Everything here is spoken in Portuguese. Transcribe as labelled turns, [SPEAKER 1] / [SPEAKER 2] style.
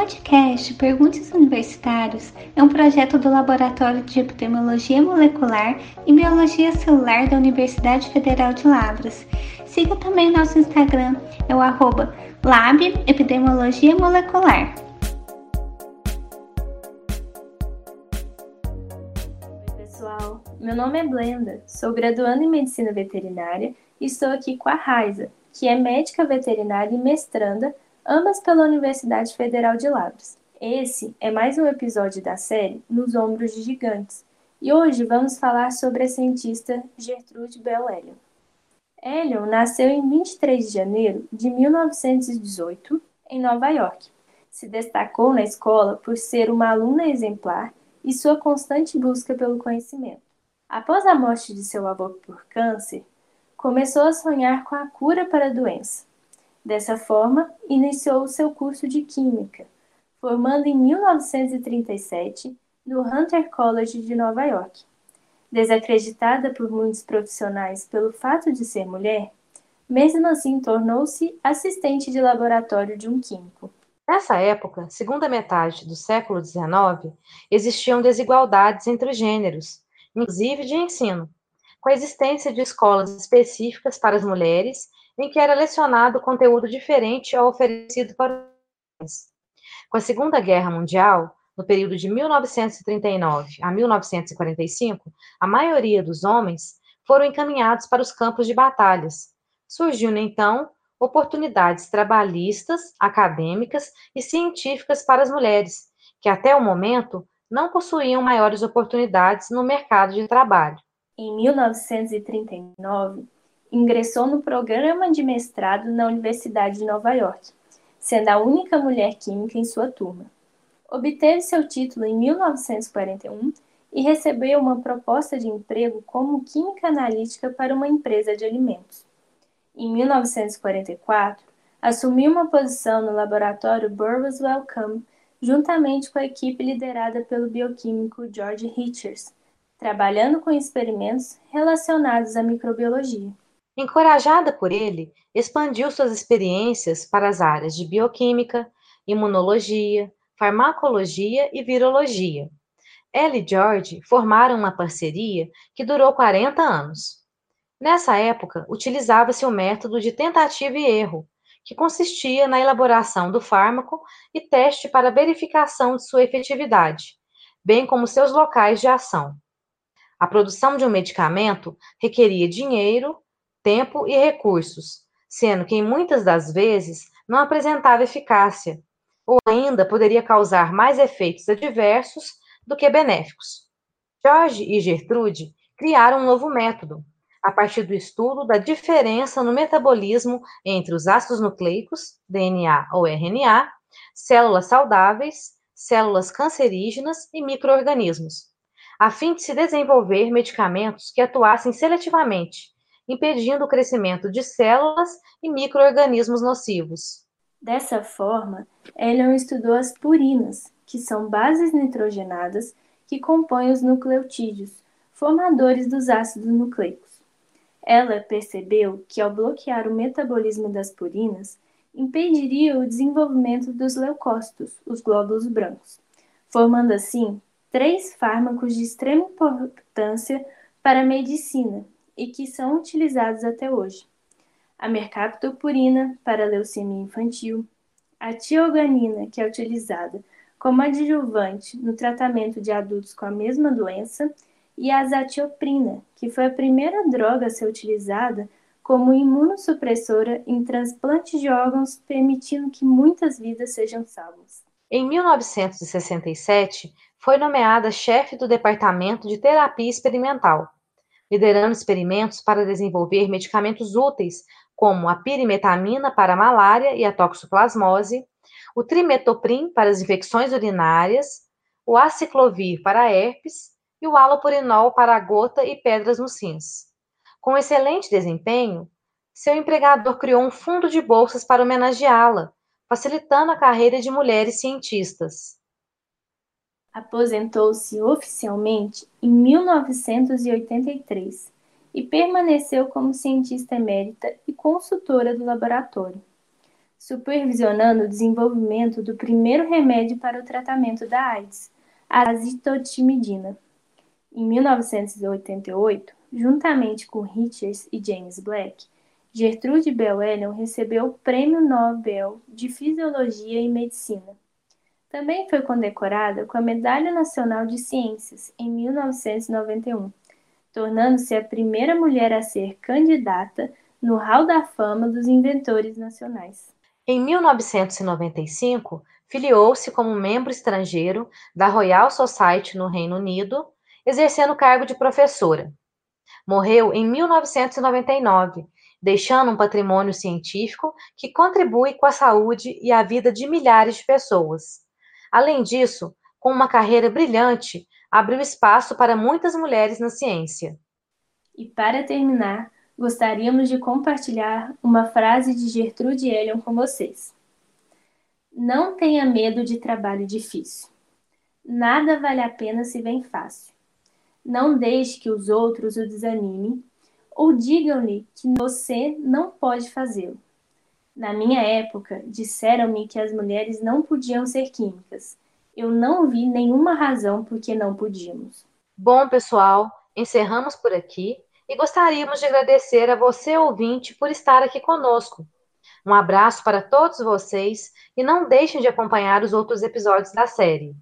[SPEAKER 1] podcast Perguntas Universitários é um projeto do Laboratório de Epidemiologia Molecular e Biologia Celular da Universidade Federal de Lavras. Siga também nosso Instagram, é o arroba Molecular.
[SPEAKER 2] Oi pessoal, meu nome é Blenda, sou graduanda em Medicina Veterinária e estou aqui com a Raiza, que é médica veterinária e mestranda ambas pela Universidade Federal de Lavras. Esse é mais um episódio da série Nos Ombros de Gigantes, e hoje vamos falar sobre a cientista Gertrude Bell Elion. Elion nasceu em 23 de janeiro de 1918 em Nova York. Se destacou na escola por ser uma aluna exemplar e sua constante busca pelo conhecimento. Após a morte de seu avô por câncer, começou a sonhar com a cura para a doença Dessa forma, iniciou seu curso de Química, formando em 1937 no Hunter College de Nova York. Desacreditada por muitos profissionais pelo fato de ser mulher, mesmo assim tornou-se assistente de laboratório de um químico.
[SPEAKER 3] Nessa época, segunda metade do século XIX, existiam desigualdades entre os gêneros, inclusive de ensino, com a existência de escolas específicas para as mulheres em que era lecionado conteúdo diferente ao oferecido para os Com a Segunda Guerra Mundial, no período de 1939 a 1945, a maioria dos homens foram encaminhados para os campos de batalhas. Surgindo então oportunidades trabalhistas, acadêmicas e científicas para as mulheres, que até o momento não possuíam maiores oportunidades no mercado de trabalho.
[SPEAKER 2] Em 1939, ingressou no programa de mestrado na Universidade de Nova York, sendo a única mulher química em sua turma. Obteve seu título em 1941 e recebeu uma proposta de emprego como química analítica para uma empresa de alimentos. Em 1944, assumiu uma posição no laboratório Burroughs Wellcome, juntamente com a equipe liderada pelo bioquímico George Richards, trabalhando com experimentos relacionados à microbiologia.
[SPEAKER 3] Encorajada por ele, expandiu suas experiências para as áreas de bioquímica, imunologia, farmacologia e virologia. Ela e George formaram uma parceria que durou 40 anos. Nessa época, utilizava-se o método de tentativa e erro, que consistia na elaboração do fármaco e teste para verificação de sua efetividade, bem como seus locais de ação. A produção de um medicamento requeria dinheiro, tempo e recursos, sendo que muitas das vezes não apresentava eficácia, ou ainda poderia causar mais efeitos adversos do que benéficos. George e Gertrude criaram um novo método, a partir do estudo da diferença no metabolismo entre os ácidos nucleicos, DNA ou RNA, células saudáveis, células cancerígenas e microorganismos, a fim de se desenvolver medicamentos que atuassem seletivamente impedindo o crescimento de células e microorganismos nocivos.
[SPEAKER 2] Dessa forma, Elion estudou as purinas, que são bases nitrogenadas que compõem os nucleotídeos, formadores dos ácidos nucleicos. Ela percebeu que, ao bloquear o metabolismo das purinas, impediria o desenvolvimento dos leucócitos, os glóbulos brancos, formando assim três fármacos de extrema importância para a medicina, e que são utilizados até hoje. A mercaptopurina para leucemia infantil, a tioganina, que é utilizada como adjuvante no tratamento de adultos com a mesma doença, e a azatioprina, que foi a primeira droga a ser utilizada como imunossupressora em transplantes de órgãos, permitindo que muitas vidas sejam salvas.
[SPEAKER 3] Em 1967, foi nomeada chefe do Departamento de Terapia Experimental liderando experimentos para desenvolver medicamentos úteis, como a pirimetamina para a malária e a toxoplasmose, o trimetoprim para as infecções urinárias, o aciclovir para a herpes e o alopurinol para a gota e pedras nos rins. Com excelente desempenho, seu empregador criou um fundo de bolsas para homenageá-la, facilitando a carreira de mulheres cientistas.
[SPEAKER 2] Aposentou-se oficialmente em 1983 e permaneceu como cientista emérita e consultora do laboratório. supervisionando o desenvolvimento do primeiro remédio para o tratamento da AIDS, a azitotimidina. Em 1988, juntamente com Richards e James Black, Gertrude Bell Elion recebeu o Prêmio Nobel de Fisiologia e Medicina. Também foi condecorada com a Medalha Nacional de Ciências em 1991, tornando-se a primeira mulher a ser candidata no Hall da Fama dos Inventores Nacionais.
[SPEAKER 3] Em 1995, filiou-se como membro estrangeiro da Royal Society no Reino Unido, exercendo o cargo de professora. Morreu em 1999, deixando um patrimônio científico que contribui com a saúde e a vida de milhares de pessoas. Além disso, com uma carreira brilhante, abriu espaço para muitas mulheres na ciência.
[SPEAKER 2] E para terminar, gostaríamos de compartilhar uma frase de Gertrude Elion com vocês. Não tenha medo de trabalho difícil. Nada vale a pena se vem fácil. Não deixe que os outros o desanimem ou digam-lhe que você não pode fazê-lo. Na minha época, disseram-me que as mulheres não podiam ser químicas. Eu não vi nenhuma razão por que não podíamos.
[SPEAKER 3] Bom, pessoal, encerramos por aqui e gostaríamos de agradecer a você, ouvinte, por estar aqui conosco. Um abraço para todos vocês e não deixem de acompanhar os outros episódios da série.